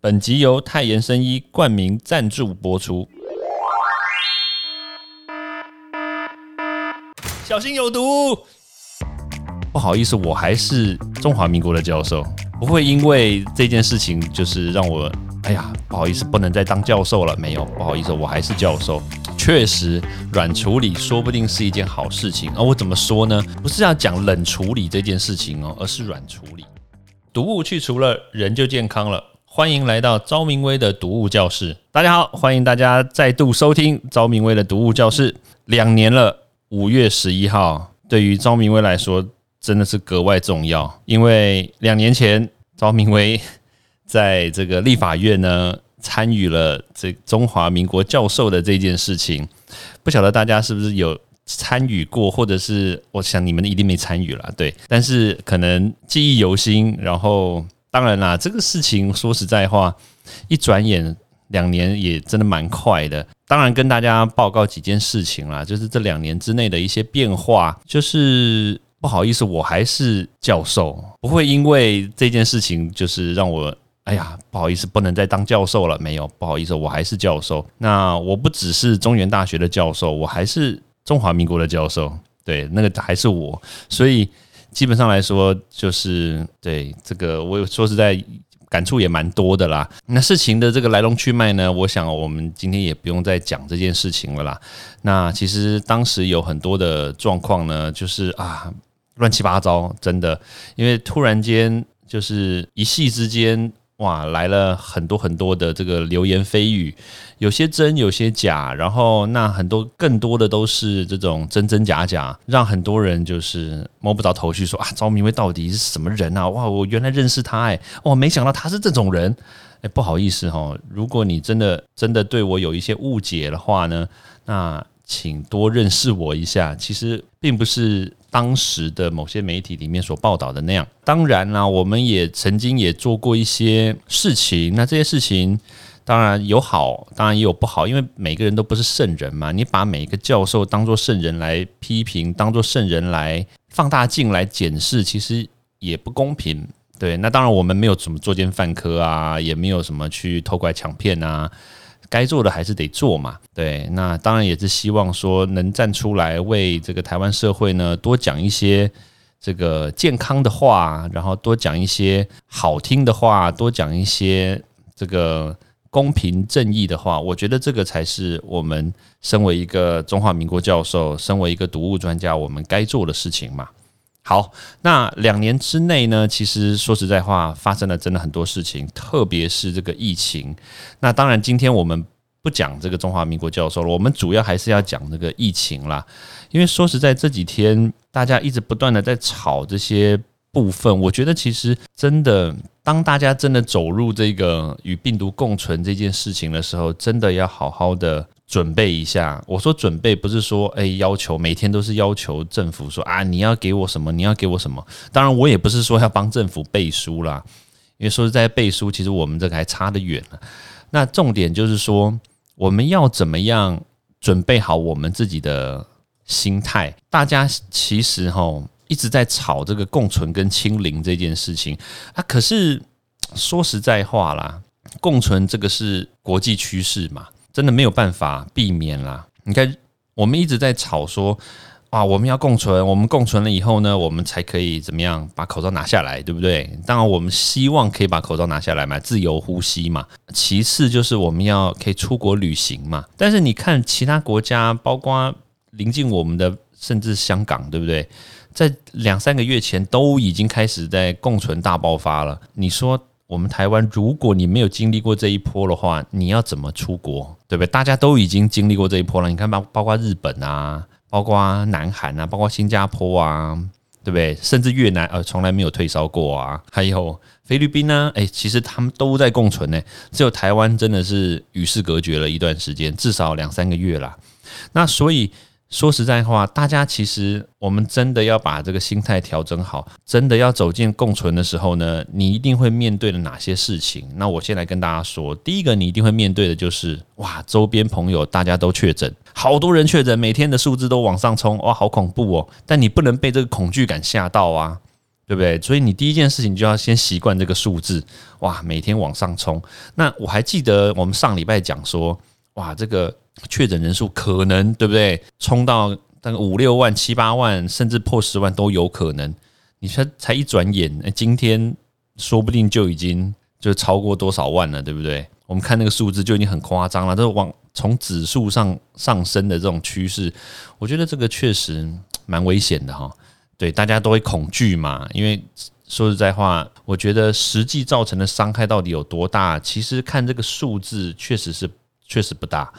本集由泰妍生医冠名赞助播出。小心有毒！不好意思，我还是中华民国的教授，不会因为这件事情就是让我，哎呀，不好意思，不能再当教授了。没有，不好意思，我还是教授。确实，软处理说不定是一件好事情。而我怎么说呢？不是要讲冷处理这件事情哦，而是软处理。毒物去除了，人就健康了。欢迎来到昭明威的读物教室。大家好，欢迎大家再度收听昭明威的读物教室。两年了，五月十一号，对于昭明威来说真的是格外重要，因为两年前昭明威在这个立法院呢参与了这中华民国教授的这件事情。不晓得大家是不是有参与过，或者是我想你们一定没参与了，对，但是可能记忆犹新，然后。当然啦，这个事情说实在话，一转眼两年也真的蛮快的。当然，跟大家报告几件事情啦，就是这两年之内的一些变化。就是不好意思，我还是教授，不会因为这件事情就是让我哎呀不好意思，不能再当教授了。没有，不好意思，我还是教授。那我不只是中原大学的教授，我还是中华民国的教授。对，那个还是我，所以。基本上来说，就是对这个，我说实在感触也蛮多的啦。那事情的这个来龙去脉呢，我想我们今天也不用再讲这件事情了啦。那其实当时有很多的状况呢，就是啊，乱七八糟，真的，因为突然间就是一夕之间。哇，来了很多很多的这个流言蜚语，有些真，有些假，然后那很多更多的都是这种真真假假，让很多人就是摸不着头绪，说啊，赵明威到底是什么人啊？哇，我原来认识他哎，哇，没想到他是这种人，哎，不好意思哈，如果你真的真的对我有一些误解的话呢，那请多认识我一下，其实并不是。当时的某些媒体里面所报道的那样，当然啦，我们也曾经也做过一些事情。那这些事情当然有好，当然也有不好，因为每个人都不是圣人嘛。你把每一个教授当做圣人来批评，当做圣人来放大镜来检视，其实也不公平。对，那当然我们没有什么作奸犯科啊，也没有什么去偷拐抢骗啊。该做的还是得做嘛，对，那当然也是希望说能站出来为这个台湾社会呢多讲一些这个健康的话，然后多讲一些好听的话，多讲一些这个公平正义的话，我觉得这个才是我们身为一个中华民国教授，身为一个读物专家，我们该做的事情嘛。好，那两年之内呢？其实说实在话，发生了真的很多事情，特别是这个疫情。那当然，今天我们不讲这个中华民国教授了，我们主要还是要讲这个疫情啦。因为说实在，这几天大家一直不断的在吵这些部分，我觉得其实真的，当大家真的走入这个与病毒共存这件事情的时候，真的要好好的。准备一下，我说准备不是说哎要求每天都是要求政府说啊你要给我什么你要给我什么，当然我也不是说要帮政府背书啦，因为说实在背书其实我们这个还差得远了。那重点就是说我们要怎么样准备好我们自己的心态。大家其实哈一直在吵这个共存跟清零这件事情啊，可是说实在话啦，共存这个是国际趋势嘛。真的没有办法避免啦！你看，我们一直在吵说啊，我们要共存，我们共存了以后呢，我们才可以怎么样把口罩拿下来，对不对？当然，我们希望可以把口罩拿下来嘛，自由呼吸嘛。其次就是我们要可以出国旅行嘛。但是你看其他国家，包括临近我们的，甚至香港，对不对？在两三个月前都已经开始在共存大爆发了。你说？我们台湾，如果你没有经历过这一波的话，你要怎么出国？对不对？大家都已经经历过这一波了。你看，包包括日本啊，包括南韩啊，包括新加坡啊，对不对？甚至越南，呃，从来没有退烧过啊。还有菲律宾呢，诶，其实他们都在共存呢。只有台湾真的是与世隔绝了一段时间，至少两三个月啦。那所以。说实在话，大家其实我们真的要把这个心态调整好，真的要走进共存的时候呢，你一定会面对的哪些事情？那我先来跟大家说，第一个你一定会面对的就是哇，周边朋友大家都确诊，好多人确诊，每天的数字都往上冲，哇，好恐怖哦！但你不能被这个恐惧感吓到啊，对不对？所以你第一件事情就要先习惯这个数字，哇，每天往上冲。那我还记得我们上礼拜讲说，哇，这个确诊人数可能对不对，冲到那个五六万、七八万，甚至破十万都有可能。你才才一转眼，今天说不定就已经就超过多少万了，对不对？我们看那个数字就已经很夸张了，这是往从指数上上升的这种趋势，我觉得这个确实蛮危险的哈。对，大家都会恐惧嘛，因为说实在话，我觉得实际造成的伤害到底有多大，其实看这个数字确实是确实不大，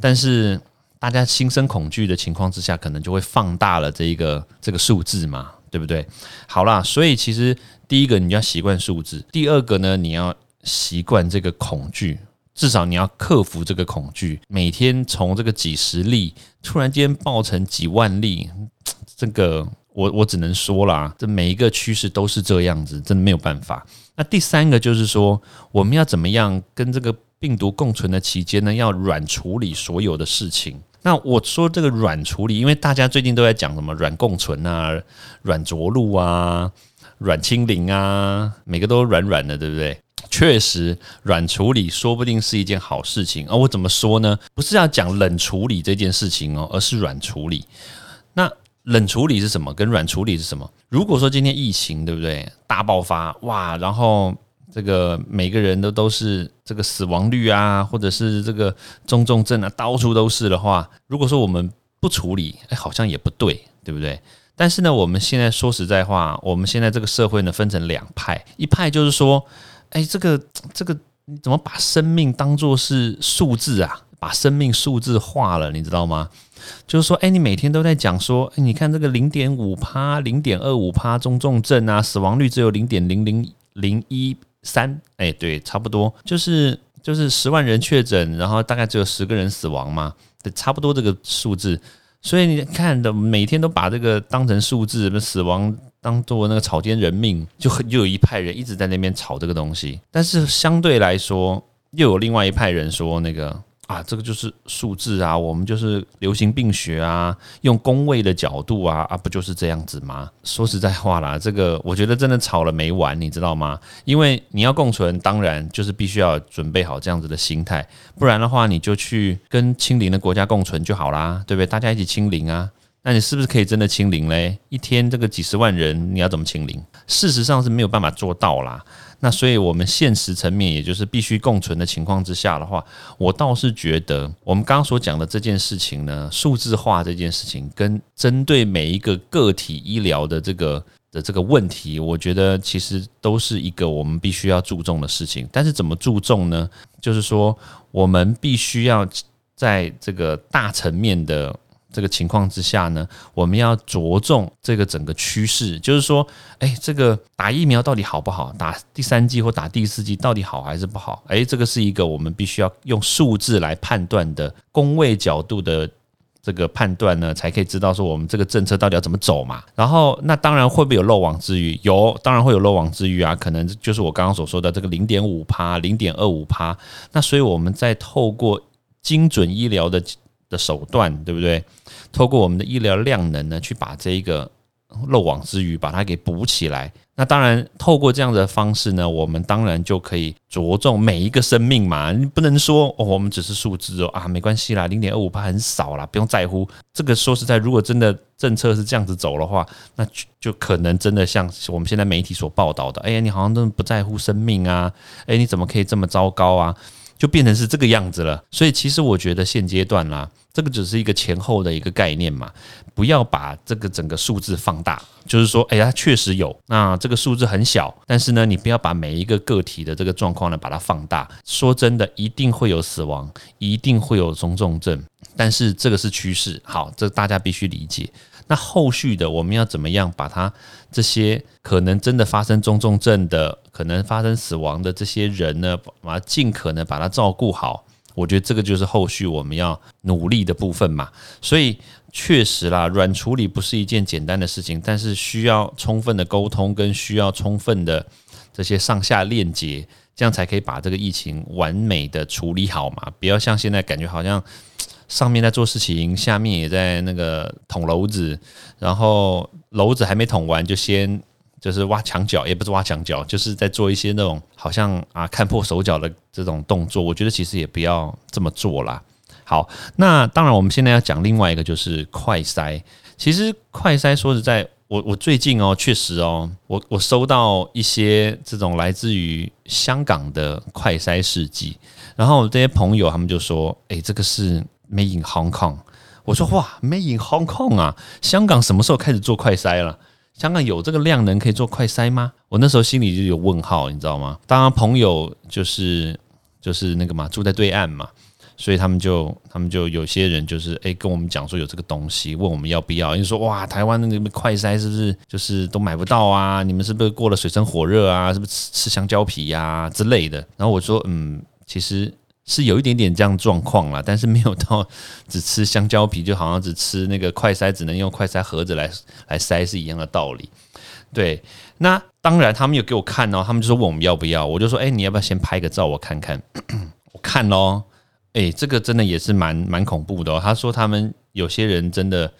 但是大家心生恐惧的情况之下，可能就会放大了这一个这个数字嘛，对不对？好啦，所以其实第一个你要习惯数字，第二个呢，你要习惯这个恐惧，至少你要克服这个恐惧，每天从这个几十例突然间爆成几万例，这个。我我只能说啦，这每一个趋势都是这样子，真的没有办法。那第三个就是说，我们要怎么样跟这个病毒共存的期间呢？要软处理所有的事情。那我说这个软处理，因为大家最近都在讲什么软共存啊、软着陆啊、软清零啊，每个都软软的，对不对？确实，软处理说不定是一件好事情。而我怎么说呢？不是要讲冷处理这件事情哦，而是软处理。那冷处理是什么？跟软处理是什么？如果说今天疫情对不对大爆发哇，然后这个每个人都都是这个死亡率啊，或者是这个中重症啊，到处都是的话，如果说我们不处理，哎，好像也不对，对不对？但是呢，我们现在说实在话，我们现在这个社会呢分成两派，一派就是说，哎，这个这个你怎么把生命当做是数字啊？把生命数字化了，你知道吗？就是说，哎，你每天都在讲说，你看这个零点五趴、零点二五趴中重症啊，死亡率只有零点零零零一三，哎，对，差不多，就是就是十万人确诊，然后大概只有十个人死亡嘛，对，差不多这个数字。所以你看的每天都把这个当成数字，死亡当做那个草菅人命，就很就有一派人一直在那边炒这个东西。但是相对来说，又有另外一派人说那个。啊，这个就是数字啊，我们就是流行病学啊，用工位的角度啊，啊，不就是这样子吗？说实在话啦，这个我觉得真的吵了没完，你知道吗？因为你要共存，当然就是必须要准备好这样子的心态，不然的话，你就去跟清零的国家共存就好啦，对不对？大家一起清零啊，那你是不是可以真的清零嘞？一天这个几十万人，你要怎么清零？事实上是没有办法做到啦。那所以，我们现实层面，也就是必须共存的情况之下的话，我倒是觉得，我们刚刚所讲的这件事情呢，数字化这件事情，跟针对每一个个体医疗的这个的这个问题，我觉得其实都是一个我们必须要注重的事情。但是怎么注重呢？就是说，我们必须要在这个大层面的。这个情况之下呢，我们要着重这个整个趋势，就是说，哎，这个打疫苗到底好不好？打第三剂或打第四剂到底好还是不好？哎，这个是一个我们必须要用数字来判断的工位角度的这个判断呢，才可以知道说我们这个政策到底要怎么走嘛。然后，那当然会不会有漏网之鱼？有，当然会有漏网之鱼啊，可能就是我刚刚所说的这个零点五趴、零点二五趴。那所以我们在透过精准医疗的。的手段对不对？透过我们的医疗量能呢，去把这一个漏网之鱼把它给补起来。那当然，透过这样的方式呢，我们当然就可以着重每一个生命嘛。你不能说哦，我们只是数字哦啊，没关系啦，零点二五帕很少啦，不用在乎。这个说实在，如果真的政策是这样子走的话，那就就可能真的像我们现在媒体所报道的，哎呀，你好像都不在乎生命啊，哎，你怎么可以这么糟糕啊？就变成是这个样子了，所以其实我觉得现阶段啦，这个只是一个前后的一个概念嘛，不要把这个整个数字放大。就是说，哎呀，确实有，那这个数字很小，但是呢，你不要把每一个个体的这个状况呢把它放大。说真的，一定会有死亡，一定会有中重症，但是这个是趋势，好，这大家必须理解。那后续的我们要怎么样把它这些可能真的发生中重症的、可能发生死亡的这些人呢，把尽可能把它照顾好？我觉得这个就是后续我们要努力的部分嘛。所以确实啦，软处理不是一件简单的事情，但是需要充分的沟通跟需要充分的这些上下链接，这样才可以把这个疫情完美的处理好嘛。不要像现在感觉好像。上面在做事情，下面也在那个捅篓子，然后篓子还没捅完，就先就是挖墙角，也不是挖墙角，就是在做一些那种好像啊看破手脚的这种动作。我觉得其实也不要这么做啦。好，那当然我们现在要讲另外一个就是快筛。其实快筛说实在，我我最近哦，确实哦，我我收到一些这种来自于香港的快筛试剂，然后这些朋友他们就说，哎，这个是 Made in Hong Kong。我说哇，Made in Hong Kong 啊，香港什么时候开始做快筛了？香港有这个量能可以做快筛吗？我那时候心里就有问号，你知道吗？当然朋友就是就是那个嘛，住在对岸嘛。所以他们就，他们就有些人就是哎，跟我们讲说有这个东西，问我们要不要。因为说哇，台湾那个快筛是不是就是都买不到啊？你们是不是过了水深火热啊？是不是吃吃香蕉皮呀之类的？然后我说嗯，其实是有一点点这样状况啦，但是没有到只吃香蕉皮，就好像只吃那个快塞，只能用快塞盒子来来塞是一样的道理。对，那当然他们有给我看哦，他们就说问我们要不要，我就说哎，你要不要先拍个照我看看？我看喽。哎，这个真的也是蛮蛮恐怖的哦。他说他们有些人真的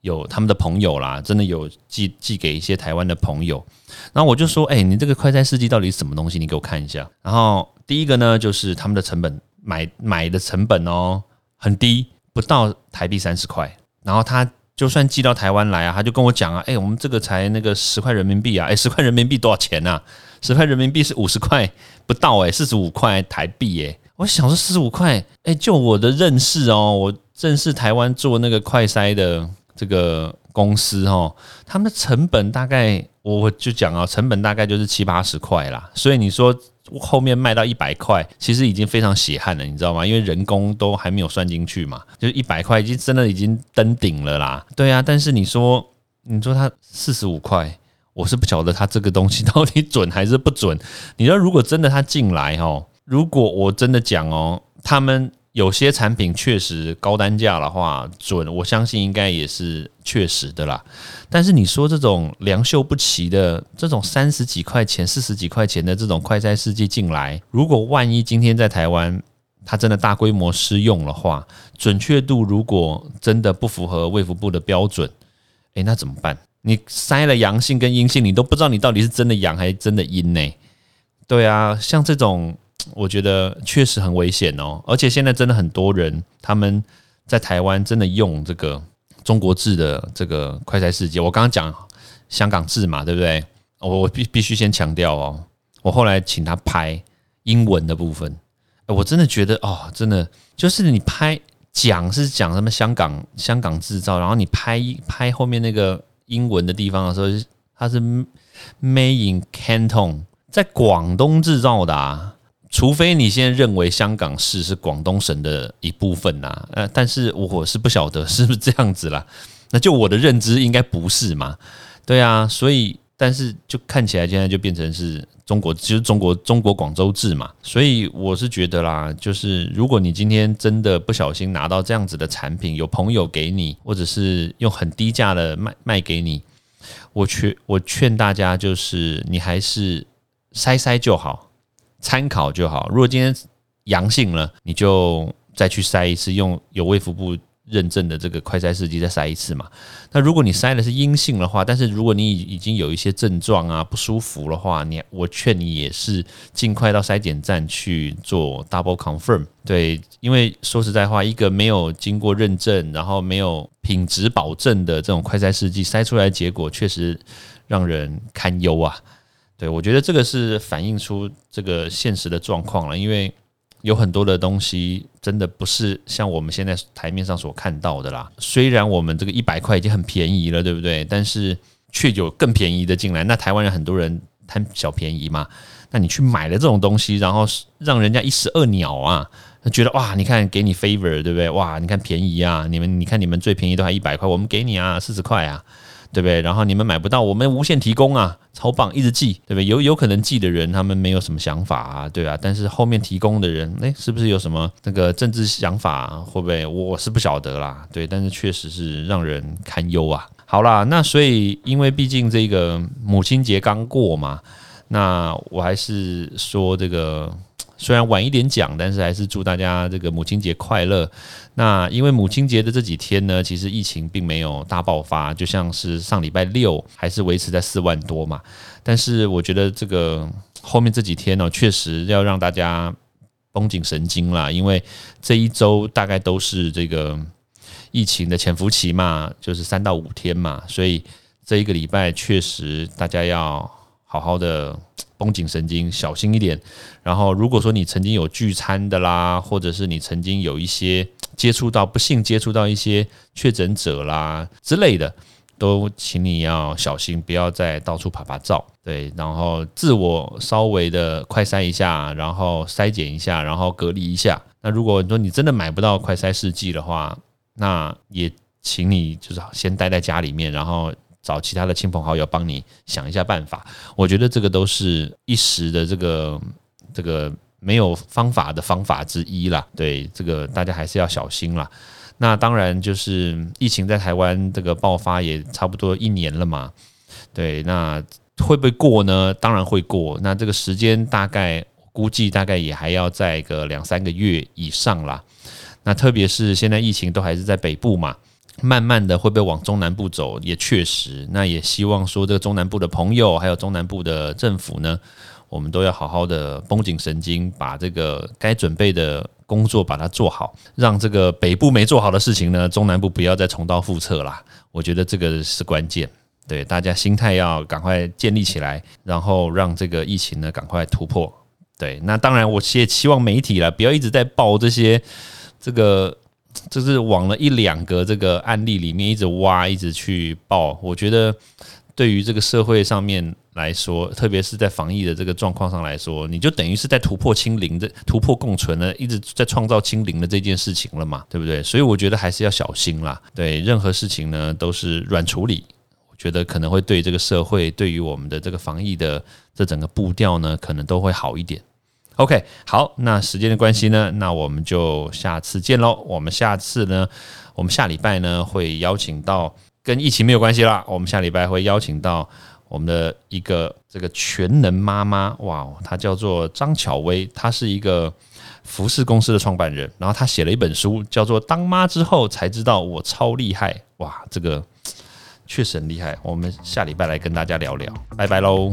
有他们的朋友啦，真的有寄寄给一些台湾的朋友。然后我就说，哎，你这个快餐试剂到底是什么东西？你给我看一下。然后第一个呢，就是他们的成本买买的成本哦很低，不到台币三十块。然后他就算寄到台湾来啊，他就跟我讲啊，哎，我们这个才那个十块人民币啊，哎，十块人民币多少钱呢？十块人民币是五十块不到哎，四十五块台币哎。我想说四十五块，哎，就我的认识哦，我认识台湾做那个快筛的这个公司哦，他们的成本大概，我就讲啊，成本大概就是七八十块啦。所以你说后面卖到一百块，其实已经非常血汗了，你知道吗？因为人工都还没有算进去嘛，就是一百块已经真的已经登顶了啦。对啊，但是你说你说它四十五块，我是不晓得它这个东西到底准还是不准。你说如果真的它进来哦。如果我真的讲哦，他们有些产品确实高单价的话，准我相信应该也是确实的啦。但是你说这种良莠不齐的这种三十几块钱、四十几块钱的这种快餐试剂进来，如果万一今天在台湾它真的大规模施用的话，准确度如果真的不符合卫福部的标准，诶，那怎么办？你筛了阳性跟阴性，你都不知道你到底是真的阳还是真的阴呢？对啊，像这种。我觉得确实很危险哦，而且现在真的很多人他们在台湾真的用这个中国制的这个快筛试剂。我刚刚讲香港制嘛，对不对？我我必必须先强调哦，我后来请他拍英文的部分，我真的觉得哦，真的就是你拍讲是讲什么香港香港制造，然后你拍拍后面那个英文的地方的时候，它是 Made in Canton，在广东制造的啊。除非你现在认为香港市是广东省的一部分呐，呃，但是我是不晓得是不是这样子啦。那就我的认知应该不是嘛？对啊，所以但是就看起来现在就变成是中国，就是中国中国广州制嘛。所以我是觉得啦，就是如果你今天真的不小心拿到这样子的产品，有朋友给你，或者是用很低价的卖卖给你，我劝我劝大家就是你还是筛筛就好。参考就好。如果今天阳性了，你就再去筛一次，用有卫福部认证的这个快筛试剂再筛一次嘛。那如果你筛的是阴性的话，但是如果你已已经有一些症状啊不舒服的话，你我劝你也是尽快到筛检站去做 double confirm。对，因为说实在话，一个没有经过认证，然后没有品质保证的这种快筛试剂筛出来的结果，确实让人堪忧啊。对，我觉得这个是反映出这个现实的状况了，因为有很多的东西真的不是像我们现在台面上所看到的啦。虽然我们这个一百块已经很便宜了，对不对？但是却有更便宜的进来。那台湾人很多人贪小便宜嘛，那你去买了这种东西，然后让人家一石二鸟啊，觉得哇，你看给你 favor，对不对？哇，你看便宜啊，你们你看你们最便宜都还一百块，我们给你啊四十块啊。对不对？然后你们买不到，我们无限提供啊，超棒，一直寄，对不对？有有可能寄的人他们没有什么想法啊，对啊，但是后面提供的人，哎，是不是有什么那个政治想法？会不会？我是不晓得啦，对，但是确实是让人堪忧啊。好啦，那所以因为毕竟这个母亲节刚过嘛，那我还是说这个虽然晚一点讲，但是还是祝大家这个母亲节快乐。那因为母亲节的这几天呢，其实疫情并没有大爆发，就像是上礼拜六还是维持在四万多嘛。但是我觉得这个后面这几天呢，确实要让大家绷紧神经啦，因为这一周大概都是这个疫情的潜伏期嘛，就是三到五天嘛，所以这一个礼拜确实大家要好好的。绷紧神经，小心一点。然后，如果说你曾经有聚餐的啦，或者是你曾经有一些 接触到不幸接触到一些确诊者啦之类的，都请你要小心，不要再到处拍拍照。对，然后自我稍微的快筛一下，然后筛检一下，然后隔离一下。那如果说你真的买不到快筛试剂的话，那也请你就是先待在家里面，然后。找其他的亲朋好友帮你想一下办法，我觉得这个都是一时的这个这个没有方法的方法之一啦。对，这个大家还是要小心啦。那当然就是疫情在台湾这个爆发也差不多一年了嘛。对，那会不会过呢？当然会过。那这个时间大概估计大概也还要在个两三个月以上啦。那特别是现在疫情都还是在北部嘛。慢慢的会不会往中南部走？也确实，那也希望说这个中南部的朋友，还有中南部的政府呢，我们都要好好的绷紧神经，把这个该准备的工作把它做好，让这个北部没做好的事情呢，中南部不要再重蹈覆辙啦。我觉得这个是关键，对大家心态要赶快建立起来，然后让这个疫情呢赶快突破。对，那当然我也期望媒体啦，不要一直在报这些这个。就是往了一两个这个案例里面一直挖，一直去报。我觉得对于这个社会上面来说，特别是在防疫的这个状况上来说，你就等于是在突破清零的、突破共存的，一直在创造清零的这件事情了嘛，对不对？所以我觉得还是要小心啦。对任何事情呢，都是软处理。我觉得可能会对这个社会，对于我们的这个防疫的这整个步调呢，可能都会好一点。OK，好，那时间的关系呢，那我们就下次见喽。我们下次呢，我们下礼拜呢会邀请到跟疫情没有关系啦。我们下礼拜会邀请到我们的一个这个全能妈妈，哇，她叫做张巧薇，她是一个服饰公司的创办人，然后她写了一本书，叫做《当妈之后才知道我超厉害》，哇，这个确实很厉害。我们下礼拜来跟大家聊聊，拜拜喽。